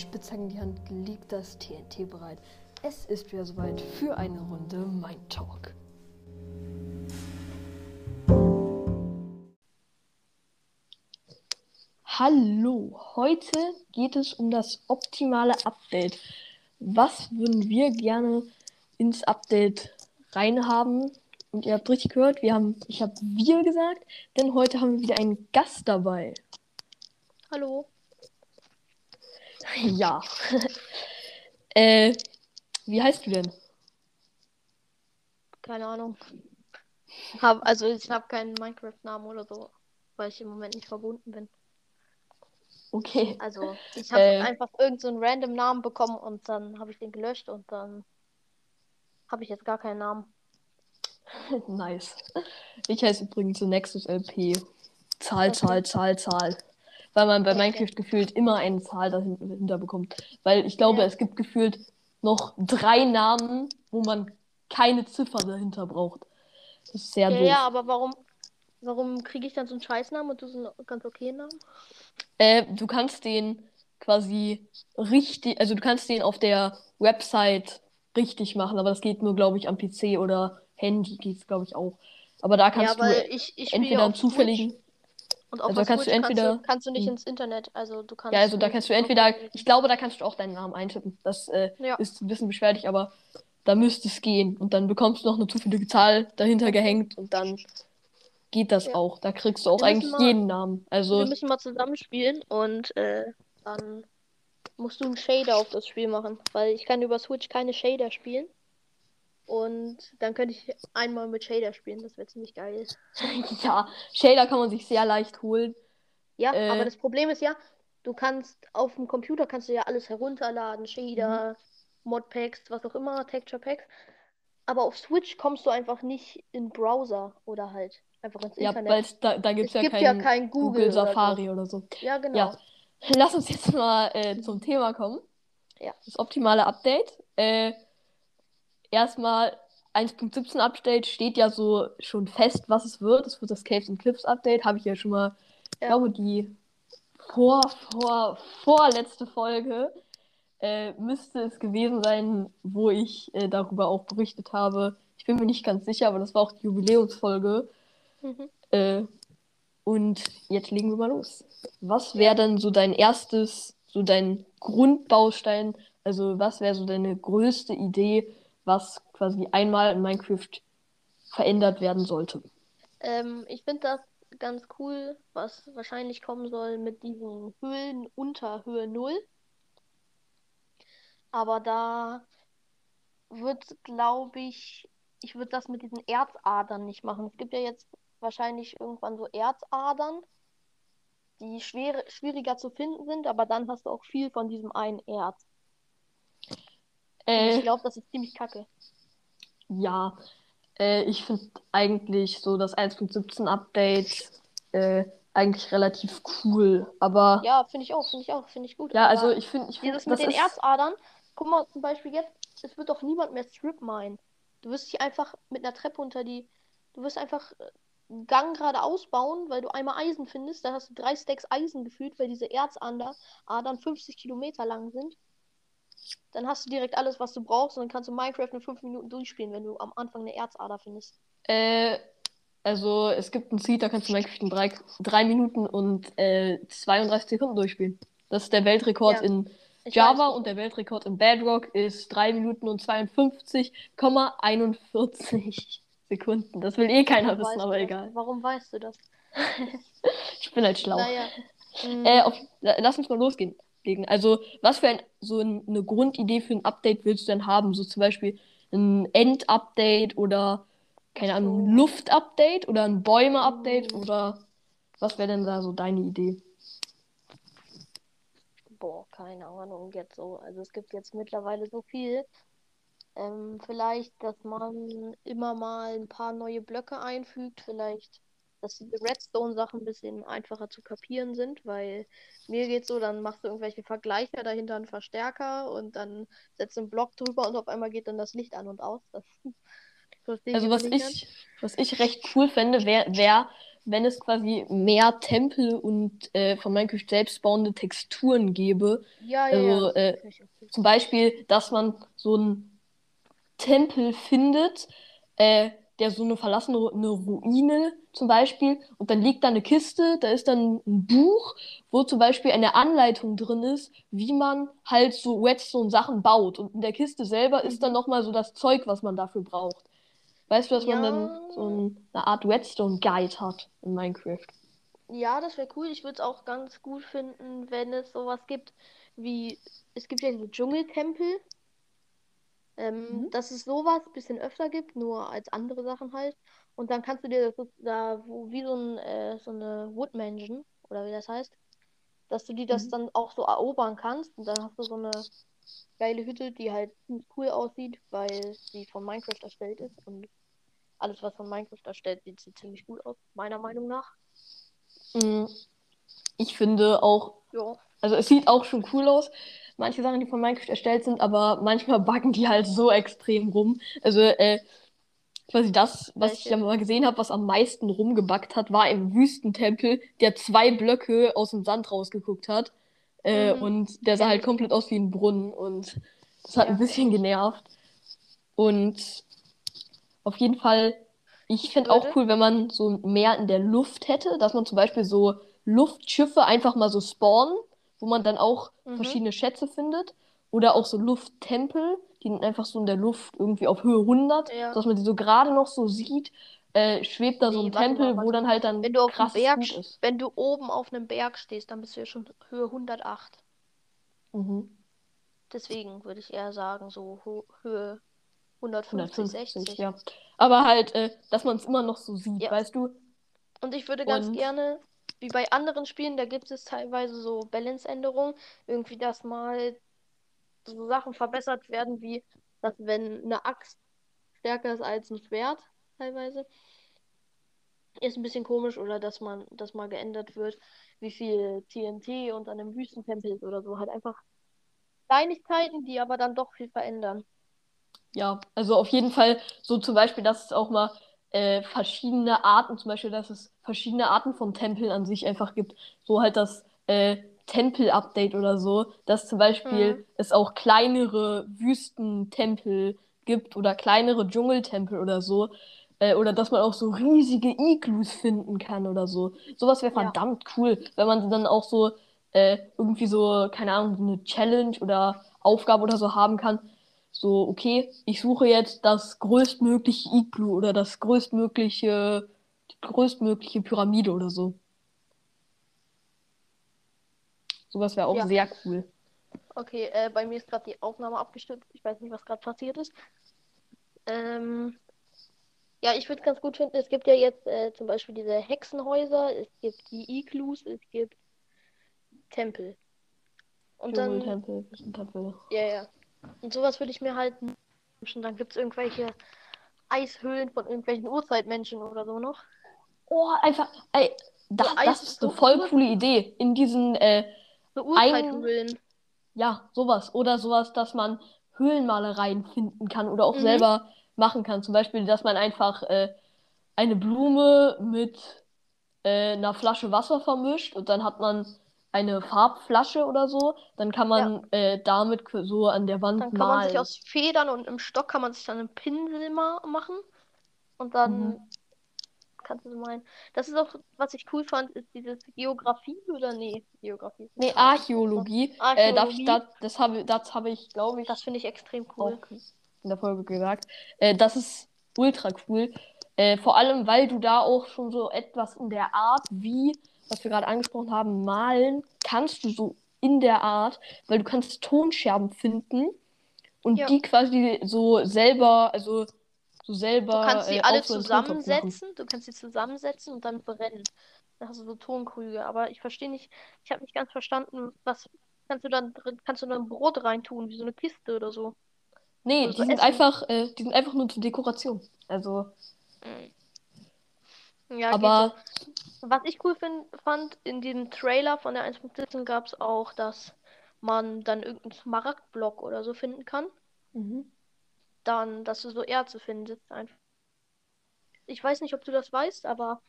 Spitzhacken in die Hand, liegt das TNT bereit. Es ist wieder soweit für eine Runde Mind Talk. Hallo, heute geht es um das optimale Update. Was würden wir gerne ins Update reinhaben? Und ihr habt richtig gehört, wir haben, ich habe wir gesagt, denn heute haben wir wieder einen Gast dabei. Hallo. Ja. äh, wie heißt du denn? Keine Ahnung. Hab, also ich habe keinen Minecraft-Namen oder so, weil ich im Moment nicht verbunden bin. Okay. Also ich habe Äh. einfach irgendeinen so einen random Namen bekommen und dann habe ich den gelöscht und dann habe ich jetzt gar keinen Namen. nice. Ich heiße übrigens so Nexus LP. Zahl, Okay. Zahl, Zahl, Zahl. Weil man bei. Minecraft gefühlt immer eine Zahl dahinter bekommt. Weil ich glaube, Ja. es gibt gefühlt noch drei Namen, wo man keine Ziffer dahinter braucht. Das ist sehr Ja, doof. ja, aber warum, warum kriege ich dann so einen Scheißnamen und du so einen ganz okayen Namen? Äh, du kannst den quasi richtig, also du kannst den auf der Website richtig machen, aber das geht nur, glaube ich, am PC oder Handy geht's, glaube ich, auch. Aber da kannst ja, du ich, ich entweder einen zufälligen. Und auf also der kannst du entweder- kannst, du, kannst du nicht Hm. ins Internet. Also du kannst Ja, also da kannst du entweder, ich glaube, da kannst du auch deinen Namen eintippen. Das äh, Ja. ist ein bisschen beschwerlich, aber da müsste es gehen. Und dann bekommst du noch eine zufällige Zahl dahinter gehängt und dann geht das Ja. auch. Da kriegst du auch eigentlich mal- jeden Namen. Also, Wir müssen mal zusammenspielen und äh, dann musst du einen Shader auf das Spiel machen, weil ich kann über Switch keine Shader spielen. Und dann könnte ich einmal mit Shader spielen, das wäre ziemlich geil. ja, Shader kann man sich sehr leicht holen. Ja, Äh. aber das Problem ist ja, du kannst auf dem Computer kannst du ja alles herunterladen, Shader, Modpacks, was auch immer, Texture Packs. Aber auf Switch kommst du einfach nicht in Browser oder halt einfach ins Ja, Internet. weil da, da gibt es ja gibt ja keinen kein Google, Google oder so. Safari oder so. Ja, genau. Ja. Lass uns jetzt mal äh, zum Thema kommen. Ja. Das optimale Update. Äh, erstmal 1.17 Update steht ja so schon fest, was es wird. Es wird das Caves and Cliffs Update. Habe ich ja schon mal, ich Ja. glaube, die vor, vor, vorletzte Folge äh, müsste es gewesen sein, wo ich äh, darüber auch berichtet habe. Ich bin mir nicht ganz sicher, aber das war auch die Jubiläumsfolge. Mhm. Äh, und jetzt legen wir mal los. Was wäre denn so dein erstes, so dein Grundbaustein? Also was wäre so deine größte Idee, was quasi einmal in Minecraft verändert werden sollte? Ähm, ich finde das ganz cool, was wahrscheinlich kommen soll mit diesen Höhlen unter Höhe 0. Aber da wird, glaube ich, ich würde das mit diesen Erzadern nicht machen. Es gibt ja jetzt wahrscheinlich irgendwann so Erzadern, die schwer, schwieriger zu finden sind, aber dann hast du auch viel von diesem einen Erz. Äh, ich glaube, das ist ziemlich kacke. ja, äh, ich finde eigentlich so das 1.17 Update äh, eigentlich relativ cool. Aber ja, Ja, finde ich auch, finde ich auch, finde ich gut. also aber ich finde, ich finde, Dieses das mit den ist Erzadern, guck mal zum Beispiel jetzt, es wird doch niemand mehr Strip minen. Du wirst dich einfach mit einer Treppe unter die, du wirst einfach äh, einen Gang geradeaus bauen, weil du einmal Eisen findest, dann hast du drei Stacks Eisen gefühlt, weil diese Erzadern Adern 50 Kilometer lang sind. Dann hast du direkt alles, was du brauchst und dann kannst du Minecraft in 5 Minuten durchspielen, wenn du am Anfang eine Erzader findest. Äh, also es gibt einen Seed, da kannst du Minecraft in drei, drei Minuten und äh, 32 Sekunden durchspielen. Das ist der Weltrekord Ja, in Ich Java weiß, und der Weltrekord in Bedrock ist 3 Minuten und 52,41 Sekunden. Das will eh keiner warum wissen, aber egal. Warum weißt du das? Ich bin halt schlau. Naja. mm, Äh, auf, la- lass uns mal losgehen. Legen. Also, was für ein, so ein, eine Grundidee für ein Update willst du denn haben? So zum Beispiel ein End-Update oder, keine Ahnung, ein. Luft-Update oder ein Bäume-Update Mm. oder was wäre denn da so deine Idee? Boah, keine Ahnung jetzt so. Also es gibt jetzt mittlerweile so viel. Ähm, vielleicht, dass man immer mal ein paar neue Blöcke einfügt. Vielleicht, dass diese Redstone-Sachen ein bisschen einfacher zu kapieren sind, weil mir geht's so, dann machst du irgendwelche Vergleiche, dahinter einen Verstärker und dann setzt du einen Block drüber und auf einmal geht dann das Licht an und aus. Das Also was ich, was ich recht cool fände, wäre, wär, wenn es quasi mehr Tempel und äh, von Minecraft selbst bauende Texturen gäbe. Ja, ja, Also, ja. äh. Zum Beispiel, dass man so einen Tempel findet, äh, der so eine verlassene Ru- eine Ruine zum Beispiel, und dann liegt da eine Kiste, da ist dann ein Buch, wo zum Beispiel eine Anleitung drin ist, wie man halt so Redstone-Sachen baut. Und in der Kiste selber ist dann Mhm. nochmal so das Zeug, was man dafür braucht. Weißt du, dass man Ja. dann so ein, eine Art Redstone-Guide hat in Minecraft? Ja, das wäre cool. Ich würde es auch ganz gut finden, wenn es sowas gibt wie, es gibt ja diese Dschungeltempel, ähm, Mhm. dass es sowas ein bisschen öfter gibt, nur als andere Sachen halt. Und dann kannst du dir das da, wo, wie so ein, äh, so eine Wood Mansion, oder wie das heißt, dass du die das Mhm. dann auch so erobern kannst. Und dann hast du so eine geile Hütte, die halt ziemlich cool aussieht, weil sie von Minecraft erstellt ist. Und alles, was von Minecraft erstellt sieht ziemlich gut aus, meiner Meinung nach. Mm, Ich finde auch, Ja. also es sieht auch schon cool aus. Manche Sachen, die von Minecraft erstellt sind, aber manchmal buggen die halt so extrem rum. Also, äh, quasi das, was ich Welche? ja mal gesehen habe, was am meisten rumgebuggt hat, war im Wüstentempel, der zwei Blöcke aus dem Sand rausgeguckt hat. Äh, Mhm. und der sah halt ich. komplett aus wie ein Brunnen. Und das hat Ja, ein bisschen ich. genervt. Und auf jeden Fall, ich Ich fände auch cool, wenn man so mehr in der Luft hätte, dass man zum Beispiel so Luftschiffe einfach mal so spawnen, wo man dann auch Mhm. verschiedene Schätze findet. Oder auch so Lufttempel, die dann einfach so in der Luft irgendwie auf Höhe 100, Ja. dass man die so gerade noch so sieht, äh, schwebt da so Nee, ein warte Tempel, mal, wo dann halt dann Wenn du auf dem krasses Berg, ist. wenn du oben auf einem Berg stehst, dann bist du ja schon Höhe 108. Mhm. Deswegen würde ich eher sagen, so Ho Höhe 150, 150, 60. ja. Aber halt, äh, dass man es immer noch so sieht, Ja. weißt du? Und ich würde ganz Und- gerne, wie bei anderen Spielen, da gibt es teilweise so Balance-Änderungen, irgendwie, dass mal so Sachen verbessert werden, wie, dass wenn eine Axt stärker ist als ein Schwert, teilweise, ist ein bisschen komisch, oder dass man, dass mal geändert wird, wie viel TNT und an einem Wüstentempel ist oder so. Halt einfach Kleinigkeiten, die aber dann doch viel verändern. Ja, also auf jeden Fall so zum Beispiel, dass es auch mal äh, verschiedene Arten, zum Beispiel, dass es verschiedene Arten von Tempeln an sich einfach gibt. So halt das äh, Tempel-Update oder so, dass zum Beispiel Mhm. es auch kleinere Wüstentempel gibt oder kleinere Dschungeltempel oder so. Äh, oder dass man auch so riesige Igloos finden kann oder so. Sowas wäre Ja. verdammt cool, wenn man dann auch so äh, irgendwie so, keine Ahnung, eine Challenge oder Aufgabe oder so haben kann. So, okay, ich suche jetzt das größtmögliche Iglu oder das größtmögliche, die größtmögliche Pyramide oder so. Sowas wäre auch Ja. sehr cool. Okay, äh, bei mir ist gerade die Aufnahme abgestürzt. Ich weiß nicht, was gerade passiert ist. Ähm, ja, ich würde es ganz gut finden. Es gibt ja jetzt äh, zum Beispiel diese Hexenhäuser, es gibt die Iglus, es gibt Tempel. Und dann, Dschungeltempel, Wüstentempel. ja, ja. Und sowas würde ich mir halt wünschen. Dann gibt es irgendwelche Eishöhlen von irgendwelchen Urzeitmenschen oder so noch. Oh, einfach, ey, das, So das ist eine so voll coole Idee. In diesen, äh, So Urzeithöhlen. ja, sowas. Oder sowas, dass man Höhlenmalereien finden kann oder auch Mhm. selber machen kann. Zum Beispiel, dass man einfach äh, eine Blume mit äh, einer Flasche Wasser vermischt und dann hat man eine Farbflasche oder so. Dann kann man äh, damit so an der Wand Dann kann man sich malen. aus Federn und im Stock kann man sich dann einen Pinsel ma machen. Und dann Mhm. Kannst du so meinen. Das ist auch, was ich cool fand, ist dieses Geografie oder nee? Geografie. Nee, nicht Archäologie. Äh, das, Archäologie. das, das habe das habe ich, glaube ich, Das finde ich extrem cool. in der Folge gesagt. Äh, das ist ultra cool. Äh, vor allem, weil du da auch schon so etwas in der Art, wie, was wir gerade angesprochen haben, malen, kannst du so in der Art, weil du kannst Tonscherben finden und Ja. die quasi so selber, also so Du selber kannst sie äh, alle zusammensetzen. Du kannst sie zusammensetzen und dann brennen. Dann hast du so Tonkrüge. Aber ich verstehe nicht, ich habe nicht ganz verstanden, was kannst du dann drin, kannst du dann Brot reintun, wie so eine Kiste oder so. Nee, Oder die so sind Essen. einfach, äh, die sind einfach nur zur Dekoration. Also, Ja, geht aber so. Was ich cool find, fand, in diesem Trailer von der 1.17 gab es auch, dass man dann irgendeinen Smaragdblock oder so finden kann. mhm. Dann, dass du so Erze findest. Einfach. Ich weiß nicht, ob du das weißt, aber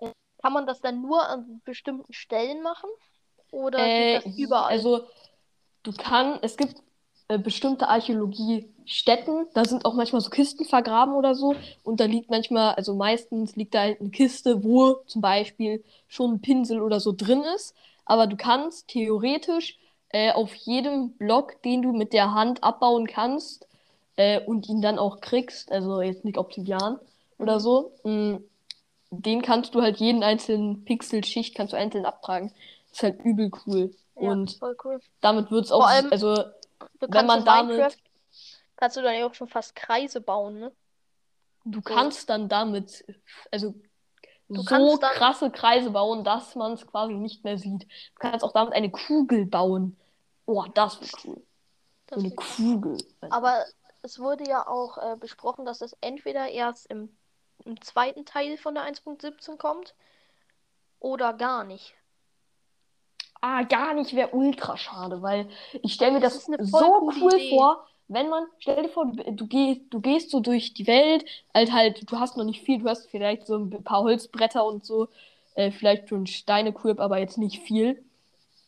äh, Kann man das dann nur an bestimmten Stellen machen? Oder Äh, geht das überall? also du kannst, es gibt äh, bestimmte Archäologiestätten, da sind auch manchmal so Kisten vergraben oder so. Und da liegt manchmal, also meistens liegt da halt eine Kiste, wo zum Beispiel schon ein Pinsel oder so drin ist. Aber du kannst theoretisch äh, auf jedem Block, den du mit der Hand abbauen kannst äh, und ihn dann auch kriegst, also jetzt nicht Obsidian oder Mhm. so, mh, den kannst du halt jeden einzelnen Pixelschicht kannst du einzeln abtragen. ist halt übel cool. Ja, Und cool. damit wird es auch, allem, also wenn kannst man damit, Minecraft, kannst du dann ja auch schon fast Kreise bauen, ne? du So. kannst dann damit, also Du so krasse Kreise bauen, dass man es quasi nicht mehr sieht. Du kannst auch damit eine Kugel bauen. Oh, das wird cool. Das eine Kugel. Aber es wurde ja auch äh, besprochen, dass es entweder erst im, im zweiten Teil von der 1.17 kommt oder gar nicht. Ah, gar nicht wäre ultra schade, weil ich stelle mir Das das, so cool Idee. vor, wenn man, stell dir vor, du gehst, du gehst so durch die Welt, halt halt, du hast noch nicht viel, du hast vielleicht so ein paar Holzbretter und so, äh, vielleicht schon Steine-Quip, aber jetzt nicht viel.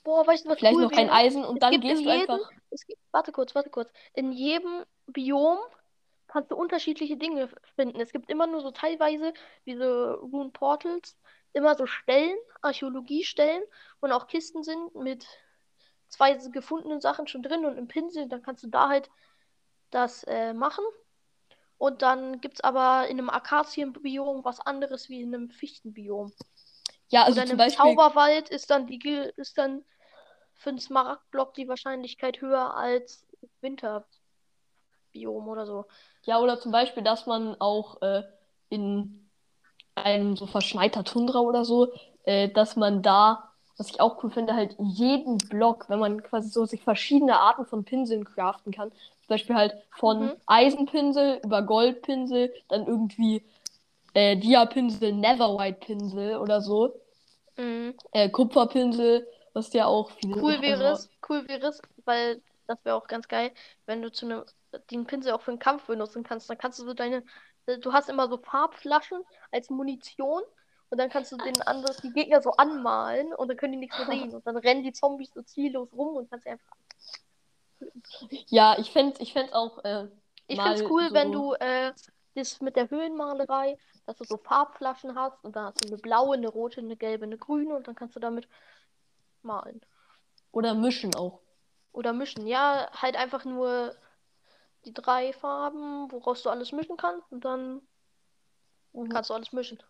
Boah, weißt du, was Vielleicht cool noch ein? Eisen und Es dann gehst du jedem, einfach. es gibt, warte kurz, warte kurz. In jedem Biom kannst du unterschiedliche Dinge finden. Es gibt immer nur so teilweise diese Rune Portals, immer so Stellen, Archäologiestellen und auch Kisten sind mit zwei gefundenen Sachen schon drin und im Pinsel, dann kannst du da halt das äh, machen. Und dann gibt es aber in einem Akazienbiom was anderes wie in einem Fichtenbiom. Ja, also Oder in einem Beispiel, Zauberwald ist dann die ist dann für einen Smaragdblock die Wahrscheinlichkeit höher als Winterbiom oder so. ja, oder zum Beispiel, dass man auch äh, in einem so verschneiter Tundra oder so, äh, dass man da, was ich auch cool finde, halt jeden Block, wenn man quasi so sich verschiedene Arten von Pinseln craften kann. Zum Beispiel halt von Mhm. Eisenpinsel über Goldpinsel, dann irgendwie äh, Diapinsel, Netherite-Pinsel oder so, Mhm. äh, Kupferpinsel, was ja auch viele. Cool wäre es, cool wäre es, weil das wäre auch ganz geil, wenn du zu einem den Pinsel auch für einen Kampf benutzen kannst. Dann kannst du so deine, du hast immer so Farbflaschen als Munition und dann kannst du den anderen, die Gegner so anmalen und dann können die nichts mehr sehen und dann rennen die Zombies so ziellos rum und kannst einfach. Ja, ich fände ich auch äh, Ich es cool, wenn so- du äh, das mit der Höhlenmalerei, dass du so Farbflaschen hast und dann hast du eine blaue, eine rote, eine gelbe, eine grüne und dann kannst du damit malen. Oder mischen auch. Oder mischen. Ja, halt einfach nur die drei Farben, woraus du alles mischen kannst und dann Mhm. kannst du alles mischen.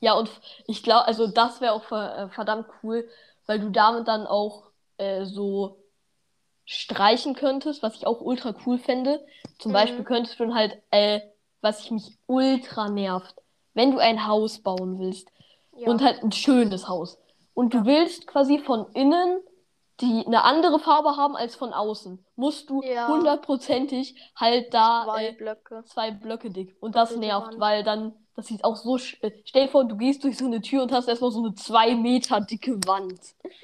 Ja, und ich glaube, also das wäre auch äh, verdammt cool, weil du damit dann auch äh, so streichen könntest, was ich auch ultra cool fände. Zum Mhm. Beispiel könntest du dann halt, äh, was ich mich ultra nervt, wenn du ein Haus bauen willst Ja. und halt ein schönes Haus und du willst quasi von innen die eine andere Farbe haben als von außen, musst du Ja. hundertprozentig halt da zwei äh, Blöcke. zwei Blöcke dick. Und das Doppelte nervt, Wand. weil dann, das sieht auch so. sch- äh, Stell dir vor, du gehst durch so eine Tür und hast erstmal so eine zwei Meter dicke Wand.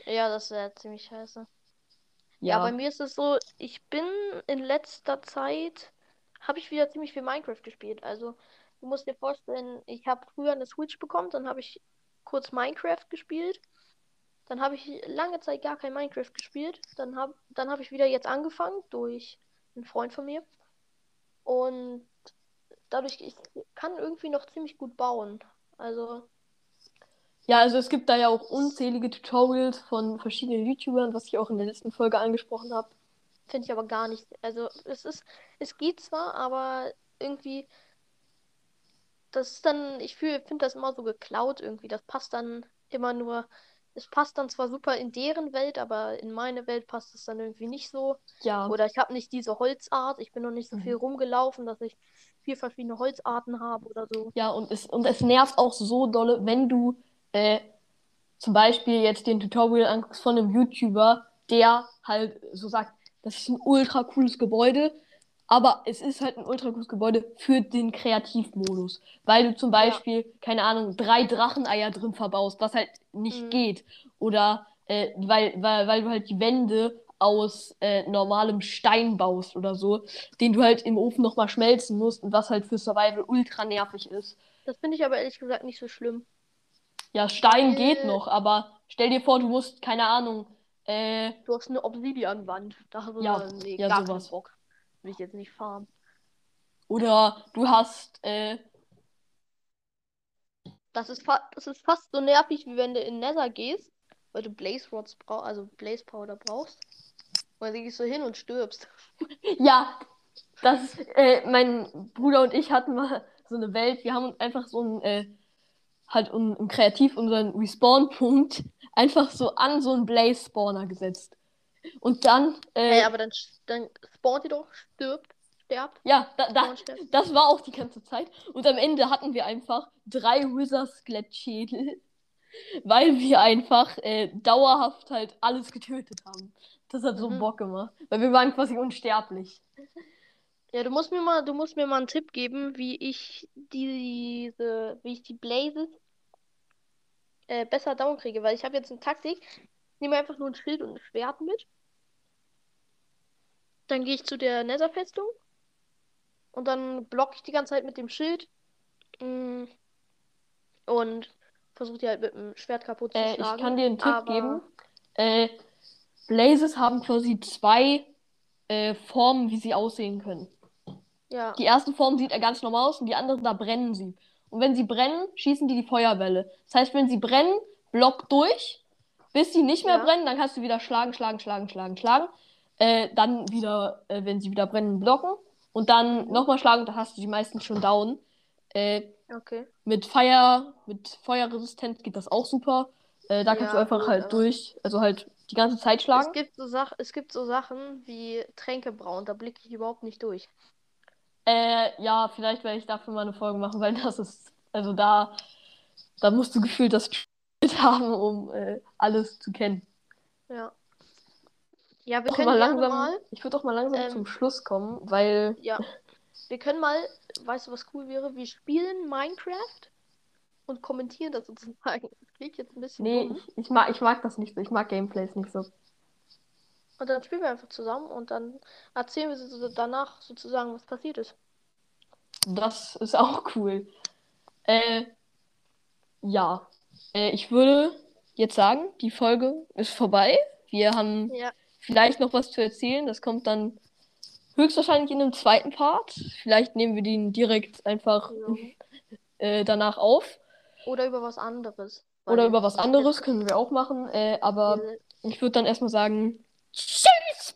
Ja, das wäre ziemlich scheiße. Ja, Ja, bei mir ist es so, ich bin in letzter Zeit, habe ich wieder ziemlich viel Minecraft gespielt. Also, du musst dir vorstellen, ich habe früher eine Switch bekommen, dann habe ich kurz Minecraft gespielt. Dann habe ich lange Zeit gar kein Minecraft gespielt. Dann habe dann hab ich wieder jetzt angefangen durch einen Freund von mir. Und dadurch, ich kann irgendwie noch ziemlich gut bauen. Also, ja, also es gibt da ja auch unzählige Tutorials von verschiedenen YouTubern, was ich auch in der letzten Folge angesprochen habe. Finde ich aber gar nicht. Also es ist, es geht zwar, aber irgendwie, das ist dann, ich finde das immer so geklaut irgendwie. Das passt dann immer nur, es passt dann zwar super in deren Welt, aber in meine Welt passt es dann irgendwie nicht so. Ja, Oder ich habe nicht diese Holzart, ich bin noch nicht so Mhm. viel rumgelaufen, dass ich vier verschiedene Holzarten habe oder so. ja, und es, und es nervt auch so dolle, wenn du äh, zum Beispiel jetzt den Tutorial anguckst von einem YouTuber, der halt so sagt, das ist ein ultra cooles Gebäude, aber es ist halt ein ultra cooles Gebäude für den Kreativmodus, weil du zum Beispiel, keine Ahnung, drei Dracheneier drin verbaust, was halt nicht Mhm. geht. Oder äh, weil, weil, weil du halt die Wände aus äh, normalem Stein baust oder so, den du halt im Ofen nochmal schmelzen musst und was halt für Survival ultra nervig ist. Das finde ich aber ehrlich gesagt nicht so schlimm. Ja, Stein Weil- geht noch, aber stell dir vor, du musst, keine Ahnung, äh, Du hast eine Obsidian-Wand. Da hast du Ja, dann, nee, ja, sowas. Bock. Will ich jetzt nicht farmen. oder du hast, äh, Das ist, das ist fast so nervig, wie wenn du in Nether gehst, weil du Blaze Rods brauchst, also Blaze Powder brauchst. Und dann gehst du hin und stirbst. ja, das, äh, mein Bruder und ich hatten mal so eine Welt, wir haben uns einfach so ein, äh, halt un, im Kreativ unseren Respawn-Punkt einfach so an so einen Blaze-Spawner gesetzt. Und dann, äh, Hey, aber dann, dann spawnt ihr doch, stirbt, sterbt. ja, da, da, sterbt. das war auch die ganze Zeit. Und am Ende hatten wir einfach drei Wither-Skelettschädel, weil wir einfach äh, dauerhaft halt alles getötet haben. Das hat so Mhm. Bock gemacht, weil wir waren quasi unsterblich. Ja, du musst mir mal, du musst mir mal einen Tipp geben, wie ich diese, wie ich die Blazes äh, besser down kriege, weil ich habe jetzt eine Taktik. Ich nehme einfach nur ein Schild und ein Schwert mit. Dann gehe ich zu der Netherfestung und dann blocke ich die ganze Zeit mit dem Schild mm, und versuche die halt mit dem Schwert kaputt zu Äh, ich schlagen. kann dir einen Tipp aber- geben. Äh, Blazes haben quasi zwei äh, Formen, wie sie aussehen können. Ja, Die erste Form sieht ja ganz normal aus und die andere, da brennen sie. Und wenn sie brennen, schießen die die Feuerwelle. Das heißt, wenn sie brennen, block durch, bis sie nicht mehr Ja. brennen, dann kannst du wieder schlagen, schlagen, schlagen, schlagen, schlagen. Äh, dann wieder, äh, wenn sie wieder brennen, blocken. Und dann nochmal schlagen, da hast du die meisten schon down. Äh, okay. mit Feuer, mit Feuerresistenz geht das auch super. Äh, da kannst du Ja, einfach gut, halt durch, also halt die ganze Zeit Es schlagen. gibt so Sach es gibt so Sachen wie Tränkebrauen, da blicke ich überhaupt nicht durch. Äh, ja, vielleicht werde ich dafür mal eine Folge machen, weil das ist, also da, da musst du gefühlt das gespielt haben, um äh, alles zu kennen. Ja. Ja, wir Doch können mal langsam, mal, ich würde doch mal langsam ähm, zum Schluss kommen, weil ja, wir können mal, weißt du, was cool wäre? Wir spielen Minecraft und kommentieren das sozusagen. Das klingt jetzt ein bisschen nee, dumm. ich, ich mag, ich mag das nicht so, ich mag Gameplays nicht so. Und dann spielen wir einfach zusammen und dann erzählen wir so danach sozusagen, was passiert ist. Das ist auch cool. Äh, ja, äh, ich würde jetzt sagen, die Folge ist vorbei. Wir haben Ja, vielleicht noch was zu erzählen. Das kommt dann höchstwahrscheinlich in einem zweiten Part. Vielleicht nehmen wir den direkt einfach äh, danach auf. oder über was anderes. Oder über was anderes können wir auch machen. Äh, aber diese- ich würde dann erstmal sagen, tschüss!